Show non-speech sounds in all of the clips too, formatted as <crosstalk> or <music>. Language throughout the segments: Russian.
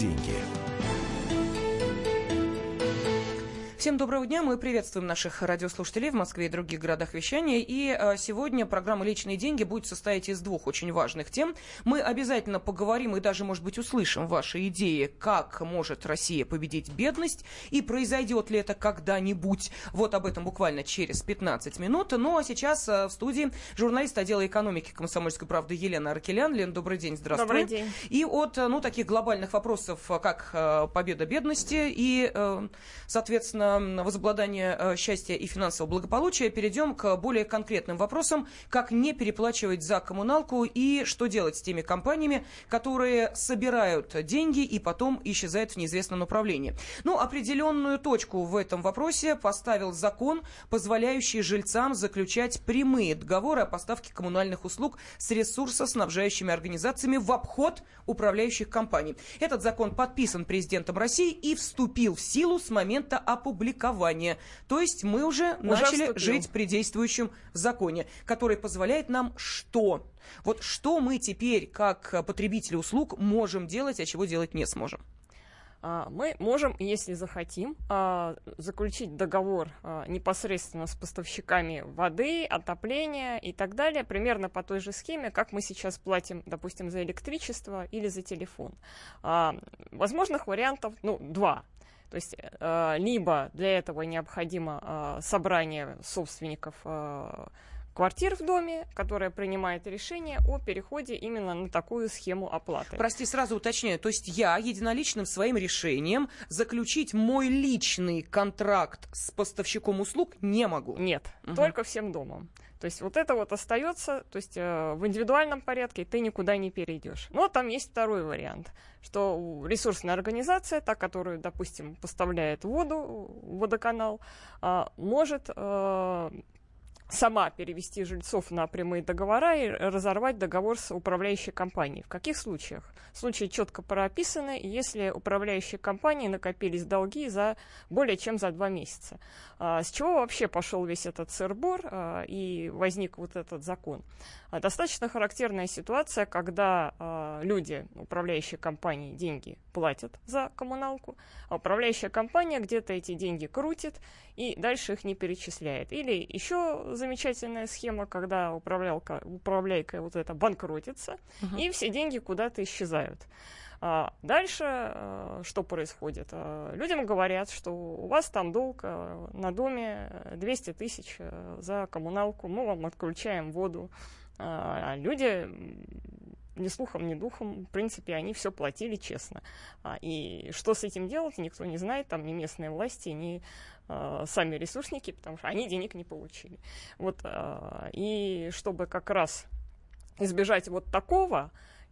деньги». Всем доброго дня. Мы приветствуем наших радиослушателей в Москве и других городах вещания. И а, сегодня программа «Личные деньги» будет состоять из двух очень важных тем. Мы обязательно поговорим и даже, может быть, услышим ваши идеи, как может Россия победить бедность и произойдет ли это когда-нибудь. Вот об этом буквально через 15 минут. Ну а сейчас а, в студии журналист отдела экономики комсомольской правды Елена Аркелян. Лен, добрый день, здравствуй. Добрый день. И от ну, таких глобальных вопросов, как победа бедности и, соответственно, возобладания э, счастья и финансового благополучия, перейдем к более конкретным вопросам, как не переплачивать за коммуналку и что делать с теми компаниями, которые собирают деньги и потом исчезают в неизвестном направлении. Ну, определенную точку в этом вопросе поставил закон, позволяющий жильцам заключать прямые договоры о поставке коммунальных услуг с ресурсоснабжающими организациями в обход управляющих компаний. Этот закон подписан президентом России и вступил в силу с момента опубликования опубликования. То есть мы уже, уже начали вступил. жить при действующем законе, который позволяет нам что? Вот что мы теперь, как потребители услуг, можем делать, а чего делать не сможем? А, мы можем, если захотим, а, заключить договор а, непосредственно с поставщиками воды, отопления и так далее, примерно по той же схеме, как мы сейчас платим, допустим, за электричество или за телефон. Возможных вариантов, ну, два. То есть э, либо для этого необходимо э, собрание собственников э, квартир в доме, которая принимает решение о переходе именно на такую схему оплаты. Прости, сразу уточняю. То есть я единоличным своим решением заключить мой личный контракт с поставщиком услуг не могу? Нет, угу. только всем домом. То есть вот это вот остается, то есть э, в индивидуальном порядке ты никуда не перейдешь. Но там есть второй вариант, что ресурсная организация, та, которая, допустим, поставляет воду, водоканал, э, может э, сама перевести жильцов на прямые договора и разорвать договор с управляющей компанией. В каких случаях? Случаи четко прописаны, если управляющие компании накопились долги за более чем за два месяца. А, с чего вообще пошел весь этот сырбор а, и возник вот этот закон? А, достаточно характерная ситуация, когда люди, управляющие компании, деньги платят за коммуналку, а управляющая компания где-то эти деньги крутит и дальше их не перечисляет. Или еще замечательная схема, когда управлялка, управляйка вот это банкротится, uh-huh. и все деньги куда-то исчезают. А дальше а, что происходит? А, людям говорят, что у вас там долг а, на доме 200 тысяч за коммуналку, мы вам отключаем воду. А люди ни слухом, ни духом, в принципе, они все платили честно. А, и что с этим делать, никто не знает, там ни местные власти, ни а, сами ресурсники, потому что они денег не получили. Вот, а, и чтобы как раз избежать вот такого,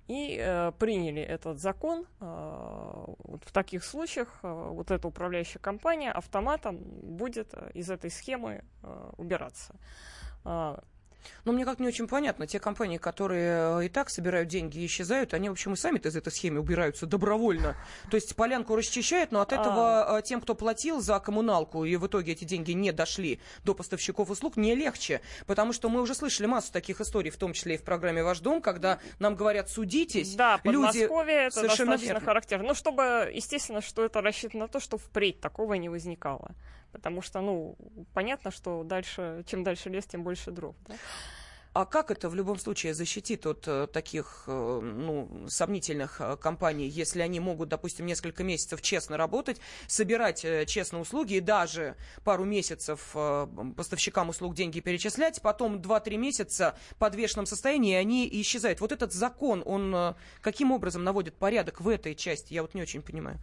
и э, приняли этот закон. Вот в таких случаях вот эта управляющая компания автоматом будет э, из этой схемы э, убираться. Но мне как не очень понятно, те компании, которые э, и так собирают деньги и исчезают, они, в общем, и сами-то из этой схемы убираются добровольно. То есть полянку расчищают, но от этого а... тем, кто платил за коммуналку, и в итоге эти деньги не дошли до поставщиков услуг, не легче. Потому что мы уже слышали массу таких историй, в том числе и в программе «Ваш дом», когда нам говорят «судитесь». Да, люди это совершенно достаточно верно. характерно. Ну, чтобы, естественно, что это рассчитано на то, что впредь такого не возникало. Потому что, ну, понятно, что дальше, чем дальше лес, тем больше дров. Да? А как это в любом случае защитит от э, таких э, ну, сомнительных э, компаний, если они могут, допустим, несколько месяцев честно работать, собирать честно услуги и даже пару месяцев поставщикам услуг деньги перечислять, потом 2-3 месяца в подвешенном состоянии, они исчезают. Вот этот закон, он каким образом наводит порядок в этой части? Я вот не очень понимаю.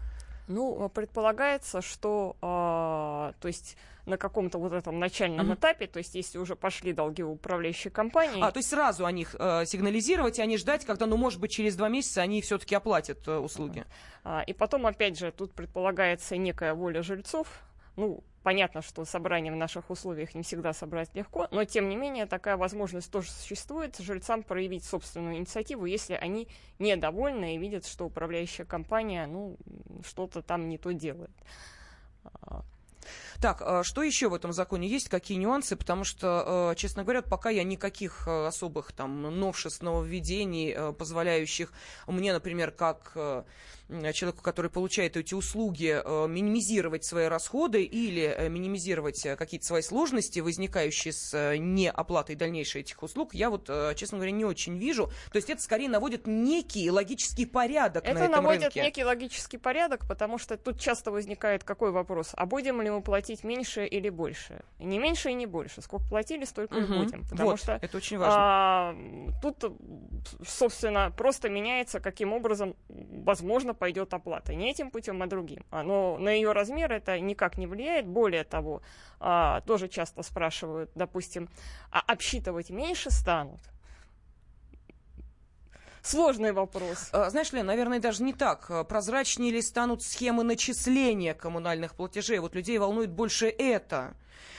Ну, предполагается, что, э, то есть на каком-то вот этом начальном uh-huh. этапе, то есть если уже пошли долги у управляющей компании. А, то есть сразу о них э, сигнализировать, и они ждать, когда, ну, может быть, через два месяца они все-таки оплатят э, услуги. Uh-huh. А, и потом, опять же, тут предполагается некая воля жильцов, ну, Понятно, что собрание в наших условиях не всегда собрать легко, но тем не менее такая возможность тоже существует жильцам проявить собственную инициативу, если они недовольны и видят, что управляющая компания ну, что-то там не то делает. Так, а что еще в этом законе есть? Какие нюансы? Потому что, э, честно говоря, пока я никаких э, особых там новшеств, нововведений, э, позволяющих мне, например, как человеку, который получает эти услуги, минимизировать свои расходы или минимизировать какие-то свои сложности, возникающие с неоплатой дальнейшей этих услуг, я вот, честно говоря, не очень вижу. То есть это скорее наводит некий логический порядок это на этом наводит рынке. некий логический порядок, потому что тут часто возникает какой вопрос, а будем ли мы платить меньше или больше? Не меньше и не больше. Сколько платили, столько угу. и будем. Потому вот, что это очень важно. А, тут, собственно, просто меняется, каким образом, возможно, пойдет оплата. Не этим путем, а другим. Но на ее размер это никак не влияет. Более того, а, тоже часто спрашивают, допустим, а обсчитывать меньше станут? Сложный вопрос. А, знаешь, Лен, наверное, даже не так. Прозрачнее ли станут схемы начисления коммунальных платежей? Вот людей волнует больше это.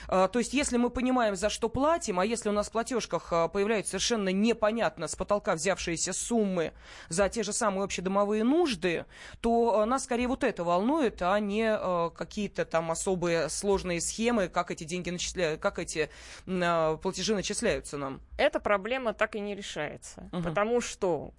А, то есть, если мы понимаем, за что платим, а если у нас в платежках а, появляются совершенно непонятно с потолка взявшиеся суммы за те же самые общедомовые нужды, то а, нас скорее вот это волнует, а не какие-то там особые сложные схемы, как эти деньги начисляют, как эти платежи начисляются нам. Эта проблема так и не решается, угу. потому что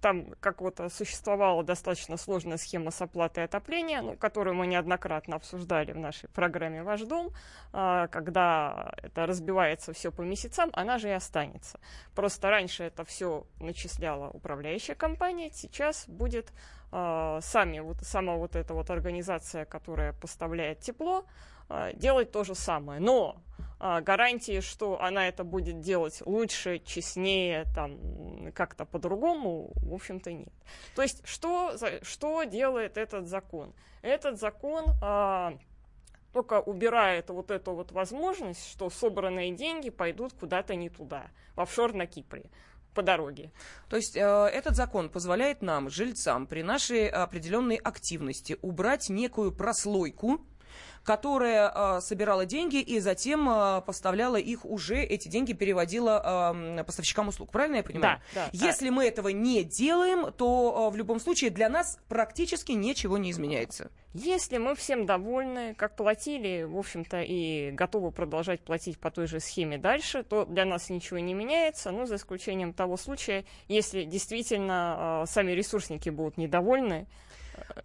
там как вот существовала достаточно сложная схема с оплатой отопления, ну, которую мы неоднократно обсуждали в нашей программе «Ваш дом», а, когда это разбивается все по месяцам, она же и останется. Просто раньше это все начисляла управляющая компания, сейчас будет а, сами, вот, сама вот эта вот организация, которая поставляет тепло, а, делать то же самое. Но гарантии, что она это будет делать лучше, честнее, там, как-то по-другому, в общем-то, нет. То есть, что, что делает этот закон? Этот закон только убирает вот эту вот возможность, что собранные деньги пойдут куда-то не туда, в офшор на Кипре по дороге. То есть э, этот закон позволяет нам, жильцам, при нашей определенной активности убрать некую прослойку которая э, собирала деньги и затем э, поставляла их уже, эти деньги переводила э, поставщикам услуг. Правильно я понимаю? Да, да. Если да. мы этого не делаем, то э, в любом случае для нас практически ничего не изменяется. Если мы всем довольны, как платили, в общем-то, и готовы продолжать платить по той же схеме дальше, то для нас ничего не меняется, ну, за исключением того случая, если действительно э, сами ресурсники будут недовольны,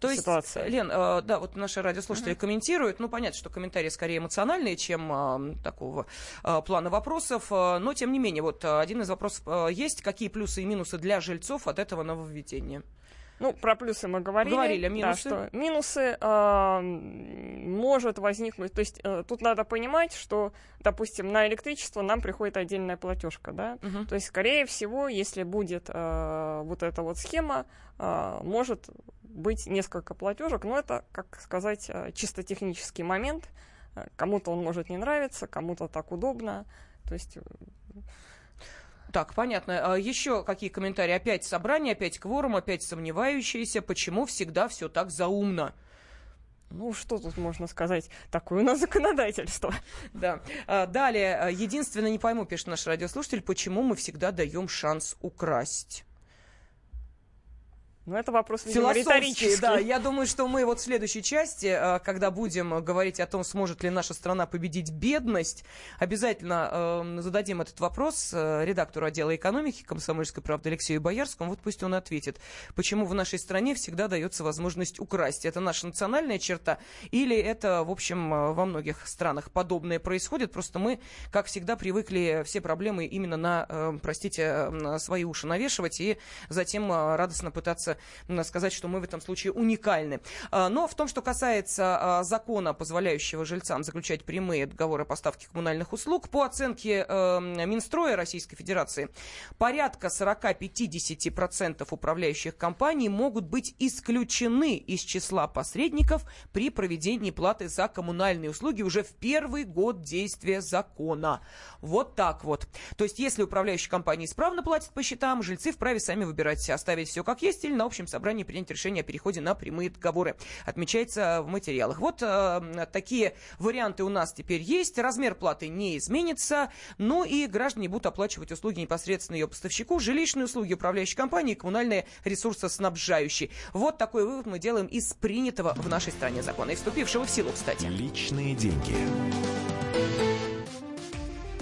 то есть, ситуация. Лен, э, да, вот наши радиослушатели uh-huh. комментируют. Ну, понятно, что комментарии скорее эмоциональные, чем э, такого э, плана вопросов. Но, тем не менее, вот один из вопросов есть. Какие плюсы и минусы для жильцов от этого нововведения? Ну, про плюсы мы говорили. Говорили, а минусы? Да, что минусы э, может возникнуть. То есть э, тут надо понимать, что, допустим, на электричество нам приходит отдельная платежка, да. Угу. То есть, скорее всего, если будет э, вот эта вот схема, э, может быть несколько платежек, но это, как сказать, э, чисто технический момент. Э, кому-то он может не нравиться, кому-то так удобно. То есть э, так, понятно. А еще какие комментарии? Опять собрание, опять кворум, опять сомневающиеся. Почему всегда все так заумно? Ну, что тут можно сказать? Такое у нас законодательство. <laughs> Да. А, далее. Единственное, не пойму, пишет наш радиослушатель, почему мы всегда даем шанс украсть. Ну, это вопрос, видимо, риторический. да. Я думаю, что мы вот в следующей части, э, когда будем говорить о том, сможет ли наша страна победить бедность, обязательно э, зададим этот вопрос э, редактору отдела экономики «Комсомольской правды» Алексею Боярскому. Вот пусть он ответит, почему в нашей стране всегда дается возможность украсть. Это наша национальная черта или это, в общем, во многих странах подобное происходит? Просто мы, как всегда, привыкли все проблемы именно на, простите, на свои уши навешивать и затем радостно пытаться сказать, что мы в этом случае уникальны. А, но в том, что касается а, закона, позволяющего жильцам заключать прямые договоры о поставке коммунальных услуг, по оценке э, Минстроя Российской Федерации, порядка 40-50% управляющих компаний могут быть исключены из числа посредников при проведении платы за коммунальные услуги уже в первый год действия закона. Вот так вот. То есть, если управляющая компания исправно платит по счетам, жильцы вправе сами выбирать, оставить все как есть или на на общем собрании принять решение о переходе на прямые договоры. Отмечается в материалах. Вот э, такие варианты у нас теперь есть. Размер платы не изменится, но и граждане будут оплачивать услуги непосредственно ее поставщику, жилищные услуги управляющей компании, коммунальные ресурсоснабжающие. Вот такой вывод мы делаем из принятого в нашей стране закона и вступившего в силу, кстати. Личные деньги.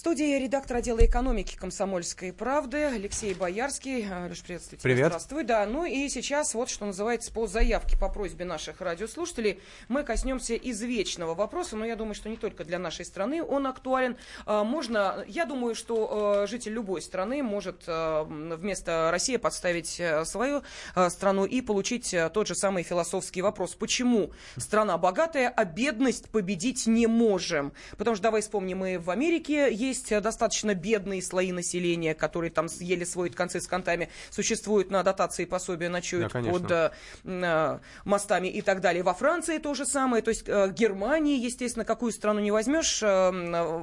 Студии редактор отдела экономики «Комсомольской правды» Алексей Боярский. Леш, приветствую тебя. Привет. Здравствуй. Да, ну и сейчас вот, что называется, по заявке, по просьбе наших радиослушателей, мы коснемся извечного вопроса, но я думаю, что не только для нашей страны он актуален. А, можно, я думаю, что а, житель любой страны может а, вместо России подставить свою страну и получить тот же самый философский вопрос. Почему страна богатая, а бедность победить не можем? Потому что, давай вспомним, мы в Америке есть есть достаточно бедные слои населения, которые там еле сводят концы с контами, существуют на дотации пособия, ночуют да, под э, э, мостами и так далее. Во Франции то же самое, то есть э, Германии, естественно, какую страну не возьмешь, э,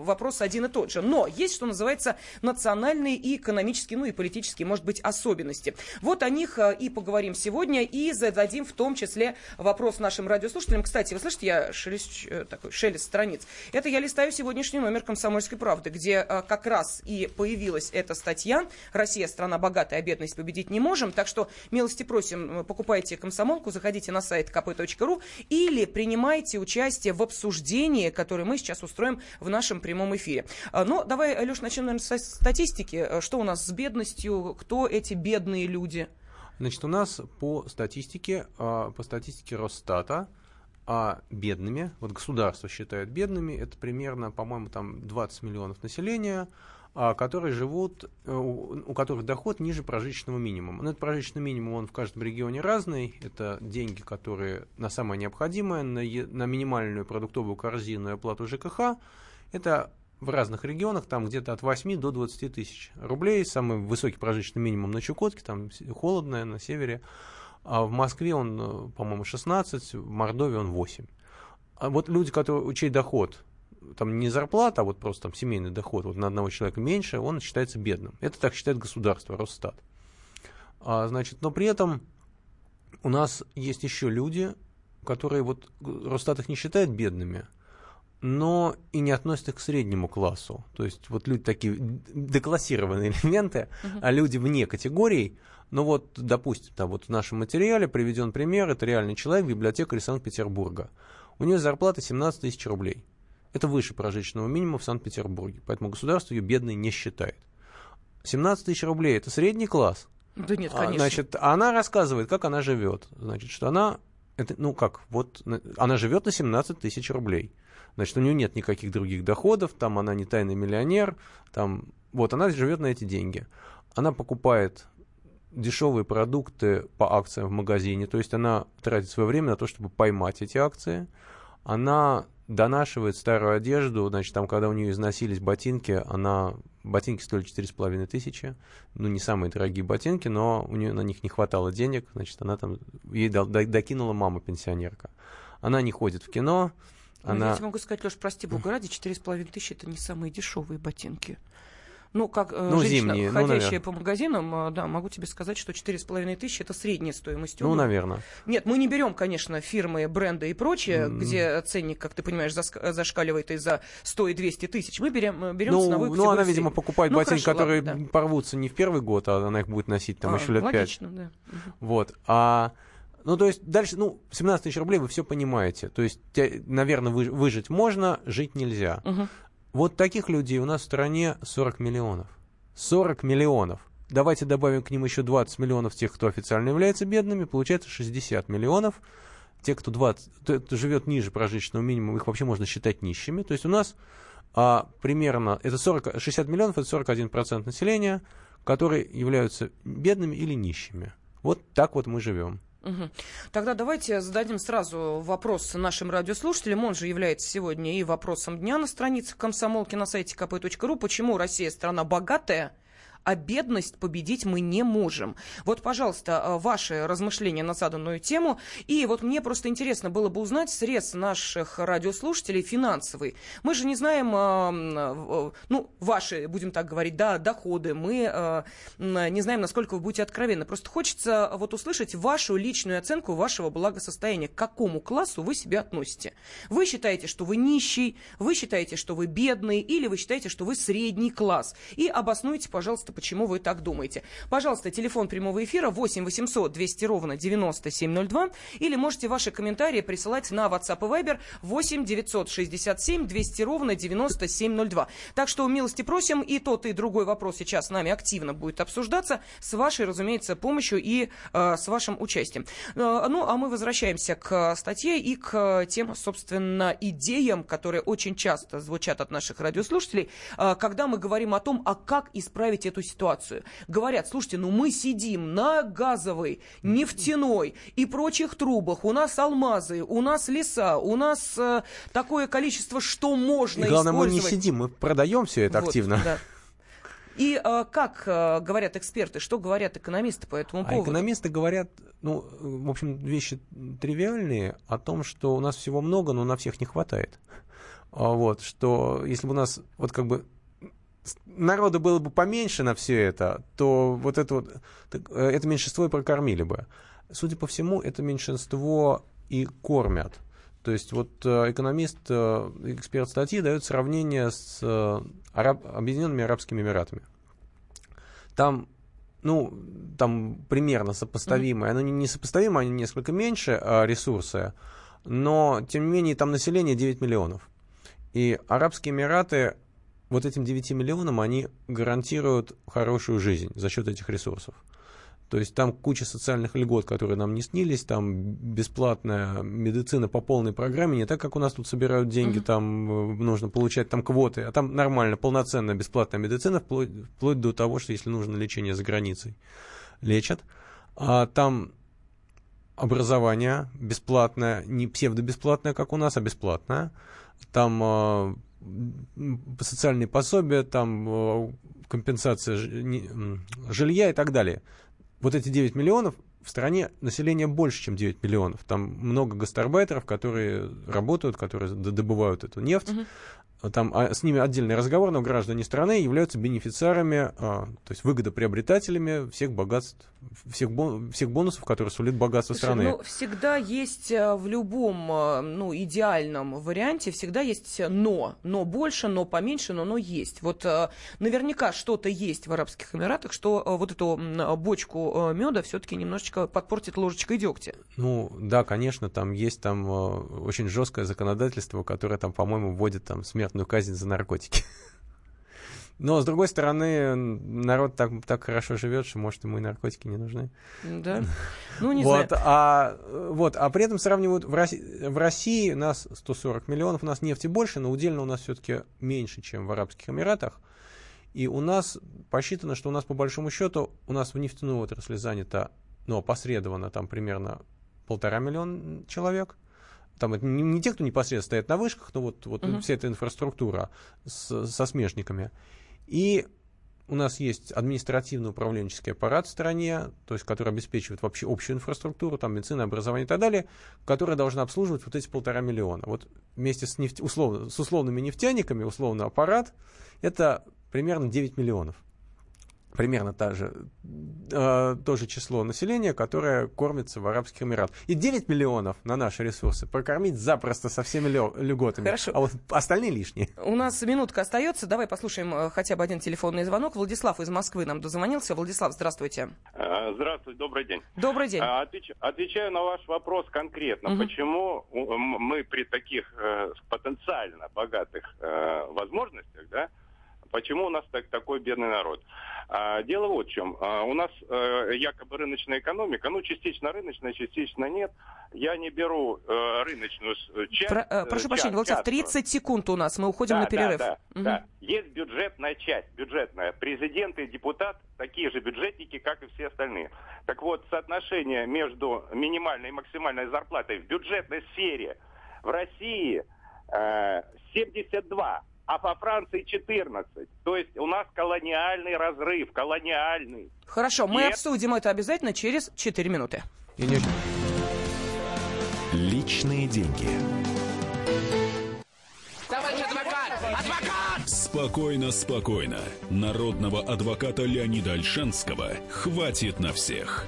вопрос один и тот же. Но есть, что называется, национальные и экономические, ну и политические, может быть, особенности. Вот о них э, и поговорим сегодня, и зададим в том числе вопрос нашим радиослушателям. Кстати, вы слышите, я шелест, э, такой шелест страниц. Это я листаю сегодняшний номер «Комсомольской правды», где э, как раз и появилась эта статья «Россия – страна богатая, а бедность победить не можем». Так что милости просим, э, покупайте «Комсомолку», заходите на сайт kp.ru или принимайте участие в обсуждении, которое мы сейчас устроим в нашем прямом эфире. А, Но ну, давай, Леш, начнем, наверное, с статистики. Э, что у нас с бедностью? Кто эти бедные люди? Значит, у нас по статистике, по статистике Росстата, а бедными, вот государство считает бедными, это примерно, по-моему, там 20 миллионов населения, а, которые живут, э, у которых доход ниже прожиточного минимума. Но этот прожиточный минимум, он в каждом регионе разный. Это деньги, которые на самое необходимое, на, на минимальную продуктовую корзину и оплату ЖКХ. Это в разных регионах, там где-то от 8 до 20 тысяч рублей. Самый высокий прожиточный минимум на Чукотке, там холодно, на севере. А в Москве он, э, по-моему, 16, в Мордовии он 8. А вот люди, которые, чей доход, там не зарплата, а вот просто там семейный доход вот на одного человека меньше, он считается бедным. Это так считает государство, Росстат. А, значит, но при этом у нас есть еще люди, которые вот Росстат их не считает бедными, но и не относят их к среднему классу. То есть вот люди такие деклассированные <laughs> элементы, uh-huh. а люди вне категорий, ну вот, допустим, да, вот в нашем материале приведен пример, это реальный человек, библиотекарь Санкт-Петербурга. У нее зарплата 17 тысяч рублей. Это выше прожиточного минимума в Санкт-Петербурге, поэтому государство ее бедной не считает. 17 тысяч рублей – это средний класс. Да нет, а, конечно. Значит, она рассказывает, как она живет. Значит, что она, это, ну как, вот, она живет на 17 тысяч рублей. Значит, у нее нет никаких других доходов, там она не тайный миллионер, там, вот, она живет на эти деньги. Она покупает дешевые продукты по акциям в магазине, то есть она тратит свое время на то, чтобы поймать эти акции, она донашивает старую одежду, значит, там, когда у нее износились ботинки, она, ботинки стоили 4,5 тысячи, ну, не самые дорогие ботинки, но у нее на них не хватало денег, значит, она там, ей докинула мама пенсионерка. Она не ходит в кино, она... Я тебе могу сказать, Леш, прости бога ради, 4,5 тысячи это не самые дешевые ботинки ну, как э, ну, женщина, зимние, ну, ходящая ну, по магазинам, э, да, могу тебе сказать, что 4,5 тысячи – это средняя стоимость Ну, наверное. Нет, мы не берем, конечно, фирмы, бренды и прочее, mm. где ценник, как ты понимаешь, зашкаливает и за 100 и 200 тысяч. Мы берем, э, берем ну, ценовую Ну, она, видимо, покупает ну, ботинки, которые ладно, да. порвутся не в первый год, а она их будет носить там а, еще лет логично, 5. да. Вот. А ну, то есть дальше, ну, 17 тысяч рублей вы все понимаете. То есть, наверное, выжить можно, жить нельзя. Угу. Вот таких людей у нас в стране 40 миллионов. 40 миллионов. Давайте добавим к ним еще 20 миллионов тех, кто официально является бедными, получается 60 миллионов. Те, кто, 20, кто живет ниже прожиточного минимума, их вообще можно считать нищими. То есть у нас а, примерно это 40, 60 миллионов, это 41% населения, которые являются бедными или нищими. Вот так вот мы живем. Угу. Тогда давайте зададим сразу вопрос нашим радиослушателям. Он же является сегодня и вопросом дня на странице комсомолки на сайте kp.ru. Почему Россия страна богатая, а бедность победить мы не можем. Вот, пожалуйста, э, ваши размышления на заданную тему. И вот мне просто интересно было бы узнать средств наших радиослушателей финансовый. Мы же не знаем, э, ну, ваши, будем так говорить, да, доходы. Мы э, не знаем, насколько вы будете откровенны. Просто хочется вот услышать вашу личную оценку вашего благосостояния. К какому классу вы себя относите? Вы считаете, что вы нищий, вы считаете, что вы бедный, или вы считаете, что вы средний класс? И обоснуйте, пожалуйста, почему вы так думаете. Пожалуйста, телефон прямого эфира 8 800 200 ровно 9702 или можете ваши комментарии присылать на WhatsApp и Viber 8 967 200 ровно 9702. Так что милости просим, и тот, и другой вопрос сейчас с нами активно будет обсуждаться с вашей, разумеется, помощью и э, с вашим участием. Э, ну, а мы возвращаемся к статье и к тем, собственно, идеям, которые очень часто звучат от наших радиослушателей, э, когда мы говорим о том, а как исправить эту ситуацию. Говорят, слушайте, ну мы сидим на газовой, нефтяной и прочих трубах, у нас алмазы, у нас леса, у нас э, такое количество, что можно и главное, использовать. мы не сидим, мы продаем все это вот, активно. Да. И э, как э, говорят эксперты, что говорят экономисты по этому а поводу? экономисты говорят, ну, в общем, вещи тривиальные о том, что у нас всего много, но на всех не хватает. А Вот, что если бы у нас вот как бы народу было бы поменьше на все это, то вот это вот, э, это меньшинство и прокормили бы. Судя по всему, это меньшинство и кормят. То есть вот э, экономист, э, эксперт статьи дает сравнение с Араб, Объединенными Арабскими Эмиратами. Там, ну, там примерно сопоставимые, оно не несопоставимо, они несколько меньше ресурсы, но, тем не менее, там население 9 миллионов. И Арабские Эмираты вот этим 9 миллионам они гарантируют хорошую жизнь за счет этих ресурсов. То есть там куча социальных льгот, которые нам не снились, там бесплатная медицина по полной программе, не так, как у нас тут собирают деньги, там э, нужно получать там квоты, а там нормально, полноценная бесплатная медицина, вплоть, вплоть до того, что если нужно лечение за границей, лечат. А там образование бесплатное, не псевдобесплатное, как у нас, а бесплатное. Там э, социальные пособия, там э, компенсация жилья и так далее. Вот эти 9 миллионов в стране население больше, чем 9 миллионов. Там много гастарбайтеров, которые работают, которые добывают эту нефть. Uh-huh там а, с ними отдельный разговор, но граждане страны являются бенефициарами, а, то есть выгодоприобретателями всех богатств, всех, бон, всех бонусов, которые сулит богатство Слушай, страны. Ну, всегда есть э, в любом э, ну, идеальном варианте, всегда есть но. Но больше, но поменьше, но но есть. Вот э, наверняка что-то есть в Арабских Эмиратах, что вот эту бочку меда все-таки немножечко подпортит ложечкой дегтя. Ну, да, конечно, там есть там очень жесткое законодательство, которое там, по-моему, вводит там смерть смертную казнь за наркотики. <laughs> Но, с другой стороны, народ так, так хорошо живет, что, может, ему и наркотики не нужны. Да. <laughs> Ну, не вот, знаю. А, вот, а при этом сравнивают, в России, в России нас 140 миллионов, у нас нефти больше, но удельно у нас все-таки меньше, чем в Арабских Эмиратах. И у нас посчитано, что у нас, по большому счету, у нас в нефтяной отрасли занято, ну, опосредованно, там примерно полтора миллиона человек – там это не, не те, кто непосредственно стоят на вышках, но вот, вот uh-huh. вся эта инфраструктура с, со смежниками. И у нас есть административно-управленческий аппарат в стране, то есть, который обеспечивает вообще общую инфраструктуру, там медицина, образование и так далее, которая должна обслуживать вот эти полтора миллиона. Вот вместе с, нефть, условно, с условными нефтяниками, условно аппарат, это примерно 9 миллионов примерно та же, э, то же число населения, которое кормится в Арабских Эмиратах. И 9 миллионов на наши ресурсы прокормить запросто со всеми льготами. Хорошо. А вот остальные лишние. У нас минутка остается. Давай послушаем э, хотя бы один телефонный звонок. Владислав из Москвы нам дозвонился. Владислав, здравствуйте. Э, здравствуйте, добрый день. Добрый день. Э, отвеч, отвечаю на ваш вопрос конкретно. Угу. Почему мы при таких э, потенциально богатых э, возможностях, да, Почему у нас так, такой бедный народ? А, дело вот в чем. А, у нас а, якобы рыночная экономика, ну, частично рыночная, частично нет. Я не беру а, рыночную часть. Про, а, прошу прощения, Владислав, 30 секунд у нас, мы уходим да, на перерыв. Да, да, угу. да. Есть бюджетная часть, бюджетная. Президент и депутат такие же бюджетники, как и все остальные. Так вот, соотношение между минимальной и максимальной зарплатой в бюджетной сфере в России э, 72 а по Франции 14. То есть у нас колониальный разрыв, колониальный. Хорошо, мы Нет. обсудим это обязательно через 4 минуты. Не... Личные деньги. Товарищ адвокат! Адвокат! Спокойно, спокойно. Народного адвоката Леонида Альшанского хватит на всех.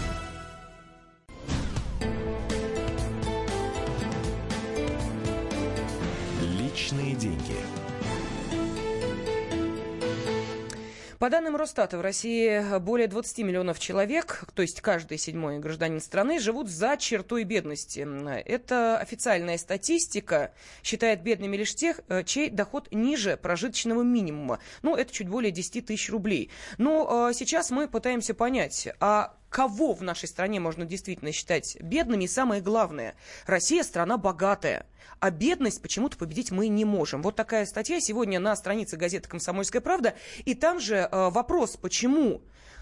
По данным Росстата, в России более 20 миллионов человек, то есть каждый седьмой гражданин страны, живут за чертой бедности. Это официальная статистика. Считает бедными лишь тех, э, чей доход ниже прожиточного минимума. Ну, это чуть более 10 тысяч рублей. Но э, сейчас мы пытаемся понять, а кого в нашей стране можно действительно считать бедными. И самое главное, Россия страна богатая, а бедность почему-то победить мы не можем. Вот такая статья сегодня на странице газеты «Комсомольская правда». И там же э, вопрос, почему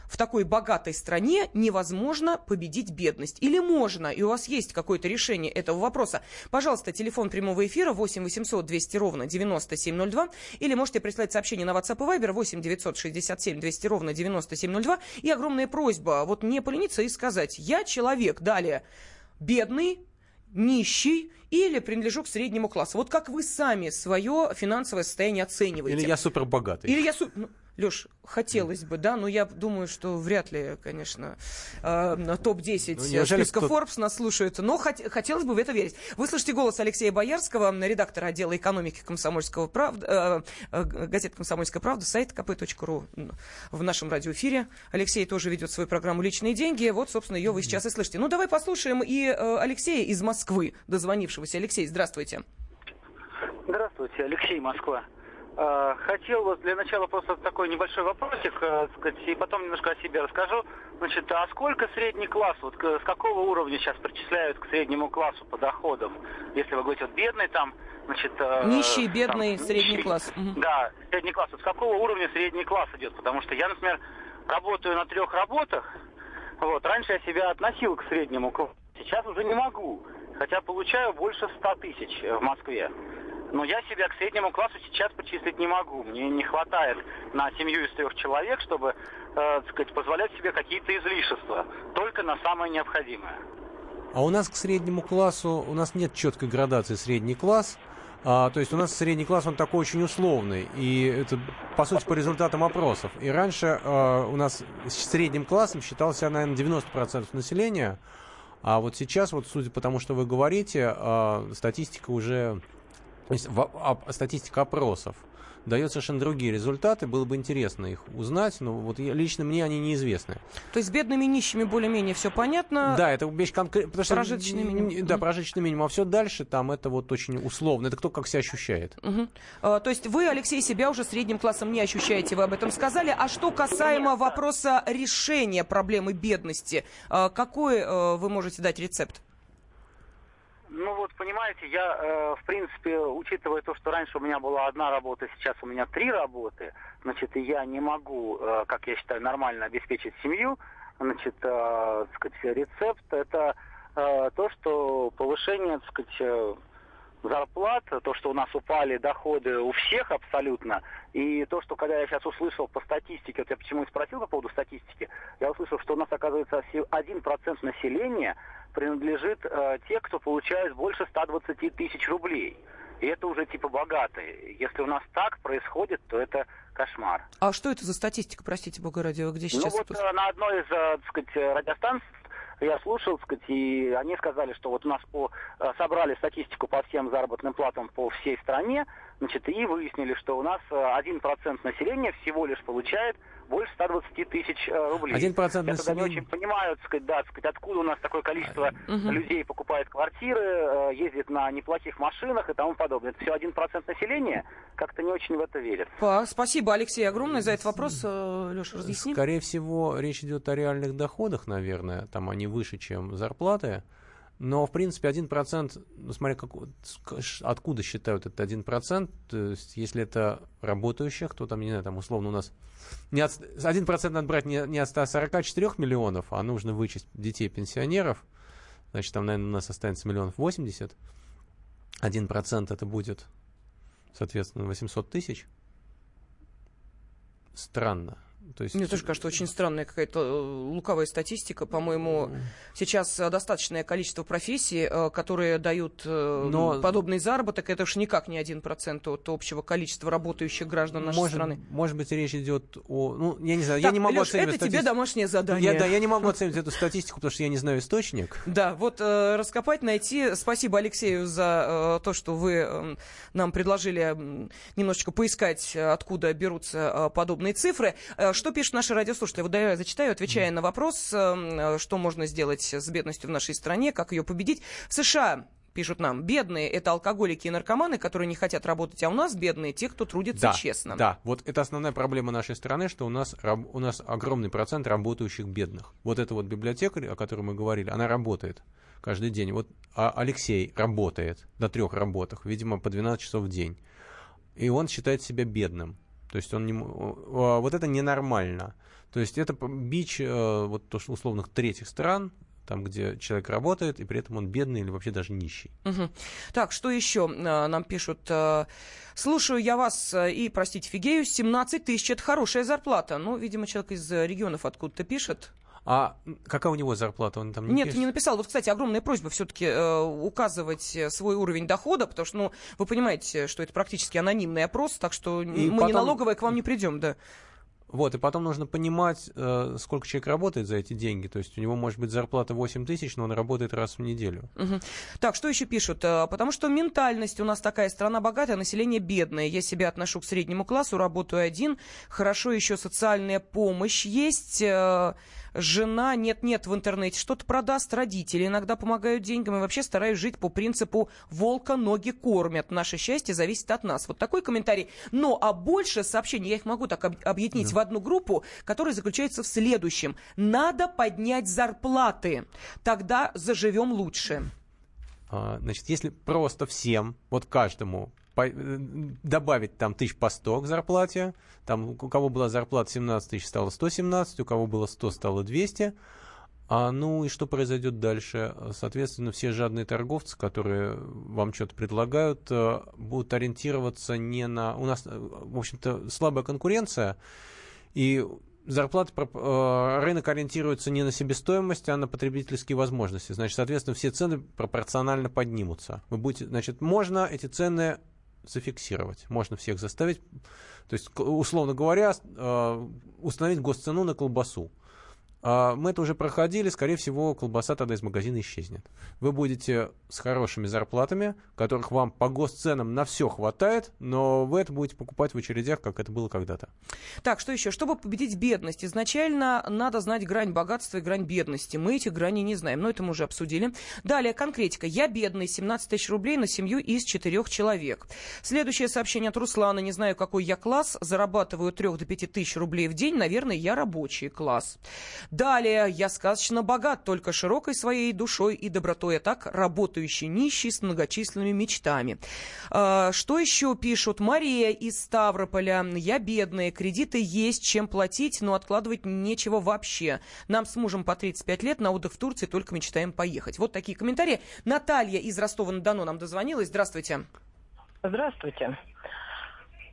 в такой богатой стране невозможно победить бедность? Или можно? И у вас есть какое-то решение этого вопроса? Пожалуйста, телефон прямого эфира 8 800 200 ровно 9702. Или можете прислать сообщение на WhatsApp и Viber 8 967 200 ровно 9702. И огромная просьба вот не полениться и сказать, я человек, далее, бедный, нищий или принадлежу к среднему классу. Вот как вы сами свое финансовое состояние оцениваете? Или я супер богатый. Или я супер... Леш, хотелось бы, да, но я думаю, что вряд ли, конечно, э, топ-10 ну, списка кто... Forbes нас слушают, но хот- хотелось бы в это верить. Вы слышите голос Алексея Боярского, редактора отдела экономики Комсомольского правда, э, э, газеты «Комсомольская правда», сайт kp.ru в нашем радиоэфире. Алексей тоже ведет свою программу «Личные деньги». Вот, собственно, ее вы сейчас и слышите. Ну, давай послушаем и э, Алексея из Москвы, дозвонившегося. Алексей, здравствуйте. Здравствуйте, Алексей, Москва. А, хотел вот для начала просто такой небольшой вопросик, э, сказать, и потом немножко о себе расскажу. Значит, а сколько средний класс, вот с какого уровня сейчас причисляют к среднему классу по доходам? Если вы говорите, вот бедный там, значит... Э, нищий, бедный, там, средний нищий, класс. Да, средний класс. Вот с какого уровня средний класс идет? Потому что я, например, работаю на трех работах, вот, раньше я себя относил к среднему классу, сейчас уже не могу, хотя получаю больше 100 тысяч в Москве. Но я себя к среднему классу сейчас почислить не могу. Мне не хватает на семью из трех человек, чтобы э, сказать, позволять себе какие-то излишества. Только на самое необходимое. А у нас к среднему классу, у нас нет четкой градации средний класс. А, то есть у нас средний класс, он такой очень условный. И это, по сути, по результатам опросов. И раньше а, у нас средним классом считался, наверное, 90% населения. А вот сейчас, вот судя по тому, что вы говорите, а, статистика уже то есть в, а, статистика опросов дает совершенно другие результаты. Было бы интересно их узнать, но вот лично мне они неизвестны. То есть с бедными нищими более-менее все понятно? Да, это вещь конкретная. Прожиточный минимум. Да, прожиточный минимум. А все дальше там это вот очень условно. Это кто как себя ощущает. Угу. А, то есть вы, Алексей, себя уже средним классом не ощущаете, вы об этом сказали. А что касаемо вопроса решения проблемы бедности, а, какой а, вы можете дать рецепт? Ну вот, понимаете, я, э, в принципе, учитывая то, что раньше у меня была одна работа, сейчас у меня три работы, значит, я не могу, э, как я считаю, нормально обеспечить семью, значит, э, так сказать, рецепт это э, то, что повышение, так сказать, э, зарплат, то, что у нас упали доходы у всех абсолютно, и то, что когда я сейчас услышал по статистике, вот я почему и спросил по поводу статистики, я услышал, что у нас, оказывается, 1% населения принадлежит э, те, кто получает больше 120 тысяч рублей. И это уже типа богатые. Если у нас так происходит, то это кошмар. А что это за статистика, простите бога ради, где ну сейчас? Ну вот это... на одной из, э, так сказать, радиостанций я слушал, так сказать, и они сказали, что вот у нас по, э, собрали статистику по всем заработным платам по всей стране, Значит, и выяснили, что у нас 1% населения всего лишь получает больше 120 тысяч э, рублей. Один процент Я тогда не очень понимаю, так сказать, да, так сказать, откуда у нас такое количество Мгм. людей покупает квартиры, э, ездит на неплохих машинах и тому подобное. Это все один процент населения, как-то не очень в это верят. Па- Спасибо, Алексей, огромное за этот вопрос. Леша, разъясни. Скорее всего, речь идет о реальных доходах, наверное. Там они выше, чем зарплаты. Но, в принципе, 1%, ну, смотря как, откуда считают этот 1%, то есть, если это работающих, то там, не знаю, там условно у нас не от, 1% надо брать не, не от 144 миллионов, а нужно вычесть детей пенсионеров, значит, там, наверное, у нас останется миллионов 80. 1% это будет, соответственно, 800 тысяч. Странно. То есть... Мне тоже кажется, очень странная какая-то э, луковая статистика. По-моему, сейчас э, достаточное количество профессий, э, которые дают Но- подобный заработок. Это уж никак не один процент от общего количества работающих граждан нашей может, страны. может быть, речь идет о... Ну, я не знаю, я Так, не могу Лёш, оценивать это тебе статистику. домашнее задание. Я, да, я не могу оценивать эту статистику, потому что я не знаю источник. <laughs> Да, вот э, раскопать, найти. Спасибо Алексею за э, то, что вы э, нам предложили немножечко поискать, откуда берутся э, подобные цифры. Что пишут наши радиослушатели? Вот я зачитаю, отвечая на вопрос, э, что можно сделать с бедностью в нашей стране, как ее победить. В США пишут нам, бедные это алкоголики и наркоманы, которые не хотят работать, а у нас бедные те, кто трудится Да, честно. да, вот это основная проблема нашей страны, что у нас, у нас огромный процент работающих бедных. Вот эта вот библиотека, о которой мы говорили, она работает каждый день. Вот а Алексей работает на трех работах, видимо, по 12 часов в день. И он считает себя бедным. То есть он не, а, вот это ненормально. То есть это бич э, вот условных третьих стран, там, где человек работает, и при этом он бедный или вообще даже нищий. Мгм. Так, что еще э, нам пишут? Э, Слушаю я вас и, простите, фигею, 17 тысяч – это хорошая зарплата. Ну, видимо, человек из регионов откуда-то пишет. А какая у него зарплата? Он там не Нет, пишет? не написал. Вот, кстати, огромная просьба все-таки указывать э, свой уровень дохода, потому что, ну, вы понимаете, что это практически анонимный опрос, так что И мы не потом- налоговая к вам не придем, да. Вот, и потом нужно понимать, э, сколько человек работает за эти деньги. То есть у него может быть зарплата 8 тысяч, но он работает раз в неделю. Мгм. Так, что еще пишут? Э, Потому что ментальность у нас такая, страна богатая, население бедное. Я себя отношу к среднему классу, работаю один. Хорошо еще социальная помощь есть. Жена нет-нет в интернете что-то продаст, родители иногда помогают деньгам. И вообще стараюсь жить по принципу волка ноги кормят. Наше счастье зависит от нас. Вот такой комментарий. Но, а больше сообщений, я их могу так об- объединить в одну группу, которая заключается в следующем. Надо поднять зарплаты. Тогда заживем лучше. А, Значит, если просто всем, вот каждому, э, добавить там тысяч по 100 к зарплате, там у кого была зарплата 17 тысяч, стало 117, у кого было 100, стало 200, а, ну и что произойдет дальше? Соответственно, все жадные торговцы, которые вам что-то предлагают, э, будут ориентироваться не на... У нас, э, в общем-то, слабая конкуренция, и зарплаты, рынок ориентируется не на себестоимость, а на потребительские возможности. Значит, соответственно, все цены пропорционально поднимутся. Вы будете, значит, можно эти цены зафиксировать, можно всех заставить, то есть, условно говоря, э, установить госцену на колбасу. А Мы это уже проходили, скорее всего, колбаса тогда из магазина исчезнет. Вы будете с хорошими зарплатами, которых вам по госценам на все хватает, но вы это будете покупать в очередях, как это было когда-то. Так, что еще? Чтобы победить бедность, изначально надо знать грань богатства и грань бедности. Мы этих граней не знаем, но это мы уже обсудили. Далее, конкретика. Я бедный, 17 тысяч рублей на семью из четырех человек. Следующее сообщение от Руслана. Не знаю, какой я класс, зарабатываю от 3 до 5 тысяч рублей в день. Наверное, я рабочий класс. Далее, я сказочно богат, только широкой своей душой и добротой, а так работающий нищий с многочисленными мечтами. А, что еще пишут? Мария из Ставрополя. Я бедная, кредиты есть, чем платить, но откладывать нечего вообще. Нам с мужем по 35 лет на отдых в Турции только мечтаем поехать. Вот такие комментарии. Наталья из Ростова-на-Дону нам дозвонилась. Здравствуйте. Здравствуйте.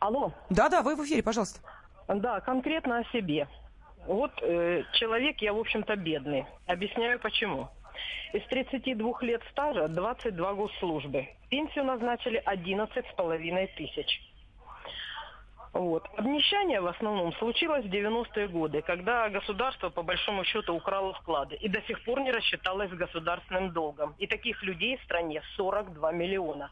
Алло. Да-да, вы в эфире, пожалуйста. Да, конкретно о себе. Вот э, человек я, в общем-то, бедный. Объясняю почему. Из 32 лет стажа 22 госслужбы. Пенсию назначили 11 с половиной тысяч. Вот. Обнищание в основном случилось в 90-е годы, когда государство по большому счету украло вклады и до сих пор не рассчиталось с государственным долгом. И таких людей в стране 42 миллиона.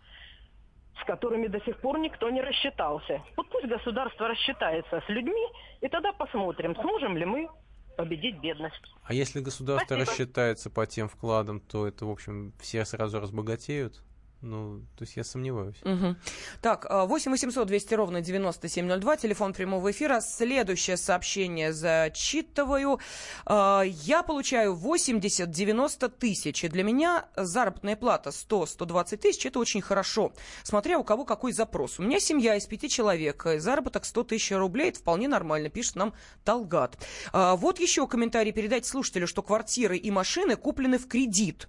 С которыми до сих пор никто не рассчитался. Вот пусть государство рассчитается с людьми, и тогда посмотрим, сможем ли мы победить бедность. А если государство Спасибо. рассчитается по тем вкладам, то это, в общем, все сразу разбогатеют? Ну, то есть я сомневаюсь. Мгм. Так, а, 8 800 200 ровно 9702, телефон прямого эфира. Следующее сообщение зачитываю. А, Я получаю 80-90 тысяч, и для меня заработная плата 100-120 тысяч – это очень хорошо, смотря у кого какой запрос. У меня семья из пяти человек, и заработок 100 тысяч рублей – это вполне нормально, пишет нам Талгат. А, Вот еще комментарий передать слушателю, что квартиры и машины куплены в кредит.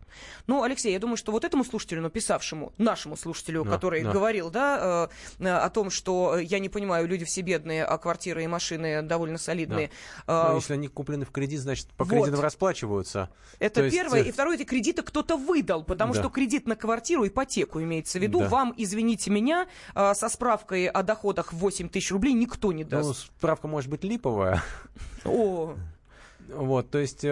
Ну, Алексей, я думаю, что вот этому слушателю, написавшему, нашему слушателю, Да, который да. говорил, да, э, о том, что э, я не понимаю, люди все бедные, а квартиры и машины довольно солидные. Ну, Э, если они куплены в кредит, значит, по вот. кредитам расплачиваются. Это То есть, первое. э, И второе, это кредиты кто-то выдал, потому Да. что кредит на квартиру, ипотеку имеется в виду, Да. вам, извините меня, э, со справкой о доходах в 8 тысяч рублей никто не Ну, даст. справка может быть липовая. О, Вот, то есть, э,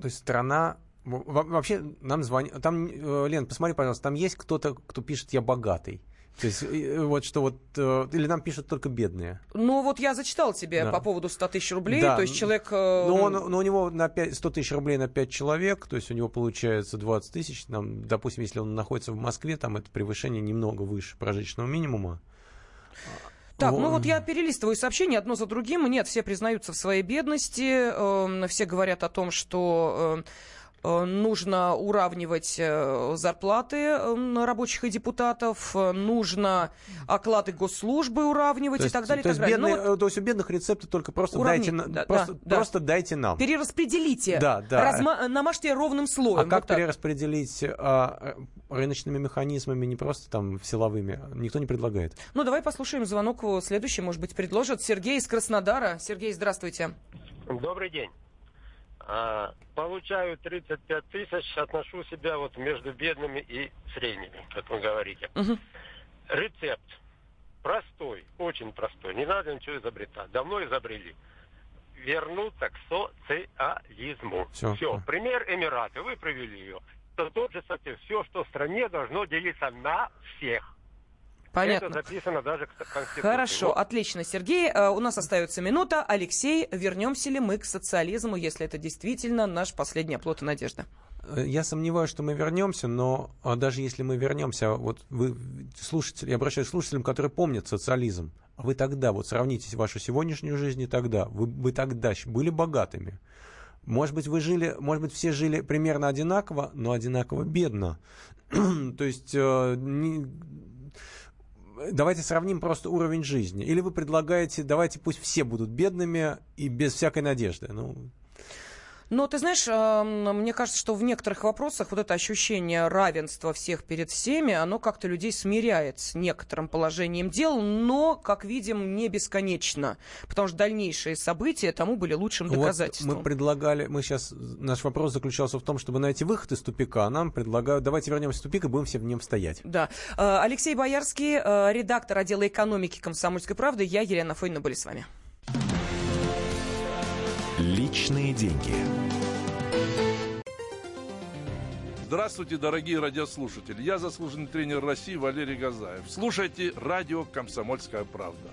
то есть страна во- во- вообще нам звонит. Там, э, Лен, посмотри, пожалуйста, там есть кто-то, кто пишет, я богатый. То есть, э, вот что вот, э, или нам пишут только бедные. ну вот я зачитал тебе Да. по поводу 100 тысяч рублей, Да. то есть человек... э, Но, он, но у него на 5, 100 тысяч рублей на 5 человек, то есть у него получается 20 тысяч. Там, допустим, если он находится в Москве, там это превышение немного выше прожиточного минимума. Так, ну Во- вот я перелистываю сообщения одно за другим. Нет, все признаются в своей бедности, эм, все говорят о том, что э, э, нужно уравнивать э, зарплаты э, рабочих и депутатов, э, нужно оклады госслужбы уравнивать То и есть, так далее. и то так есть далее. Ну бедные- вот то есть у бедных рецепты только просто Уравни- дайте, да, просто, да, да. просто дайте нам. перераспределите, Да, да. разма- намажьте ровным слоем. А вот как так. перераспределить а, э, рыночными механизмами, не просто там силовыми? Никто не предлагает. Ну, давай послушаем звонок э, следующий, может быть, предложат. Сергей из Краснодара. Сергей, здравствуйте. Добрый день. А, получаю 35 тысяч, отношу себя вот между бедными и средними, как вы говорите. Мгм. Рецепт простой, очень простой. Не надо ничего изобретать. Давно изобрели. Вернуться к социализму. Всё. Все. Пример Эмираты. Вы провели ее. То тот же совсем. Все, что в стране должно делиться на всех. Понятно. Это записано даже в Конституции. Хорошо, Вот. отлично, Сергей. Э, У нас остается минута. Алексей, вернемся ли мы к социализму, если это действительно наш последний оплот и надежда? Э, Я сомневаюсь, что мы вернемся, но а, даже если мы вернемся, вот вы слушатели, я обращаюсь к слушателям, которые помнят социализм, а вы тогда, вот сравните вашу сегодняшнюю жизнь и тогда, вы, вы тогда были богатыми. Может быть, вы жили, может быть, все жили примерно одинаково, но одинаково бедно. <clears throat> То есть э, не- давайте сравним просто уровень жизни. Или вы предлагаете, давайте пусть все будут бедными и без всякой надежды. Ну, Но ты знаешь, мне кажется, что в некоторых вопросах вот это ощущение равенства всех перед всеми, оно как-то людей смиряет с некоторым положением дел, но, как видим, не бесконечно, потому что дальнейшие события тому были лучшим Вот доказательством. мы предлагали, мы сейчас, наш вопрос заключался в том, чтобы найти выход из тупика, а нам предлагают, давайте вернемся в тупик и будем все в нем стоять. Да. Э, Алексей Боярский, э, редактор отдела экономики «Комсомольской правды». Я, Елена Фойна, были с вами. Личные деньги. Здравствуйте, дорогие радиослушатели. Я заслуженный тренер России Валерий Газаев. Слушайте радио «Комсомольская правда».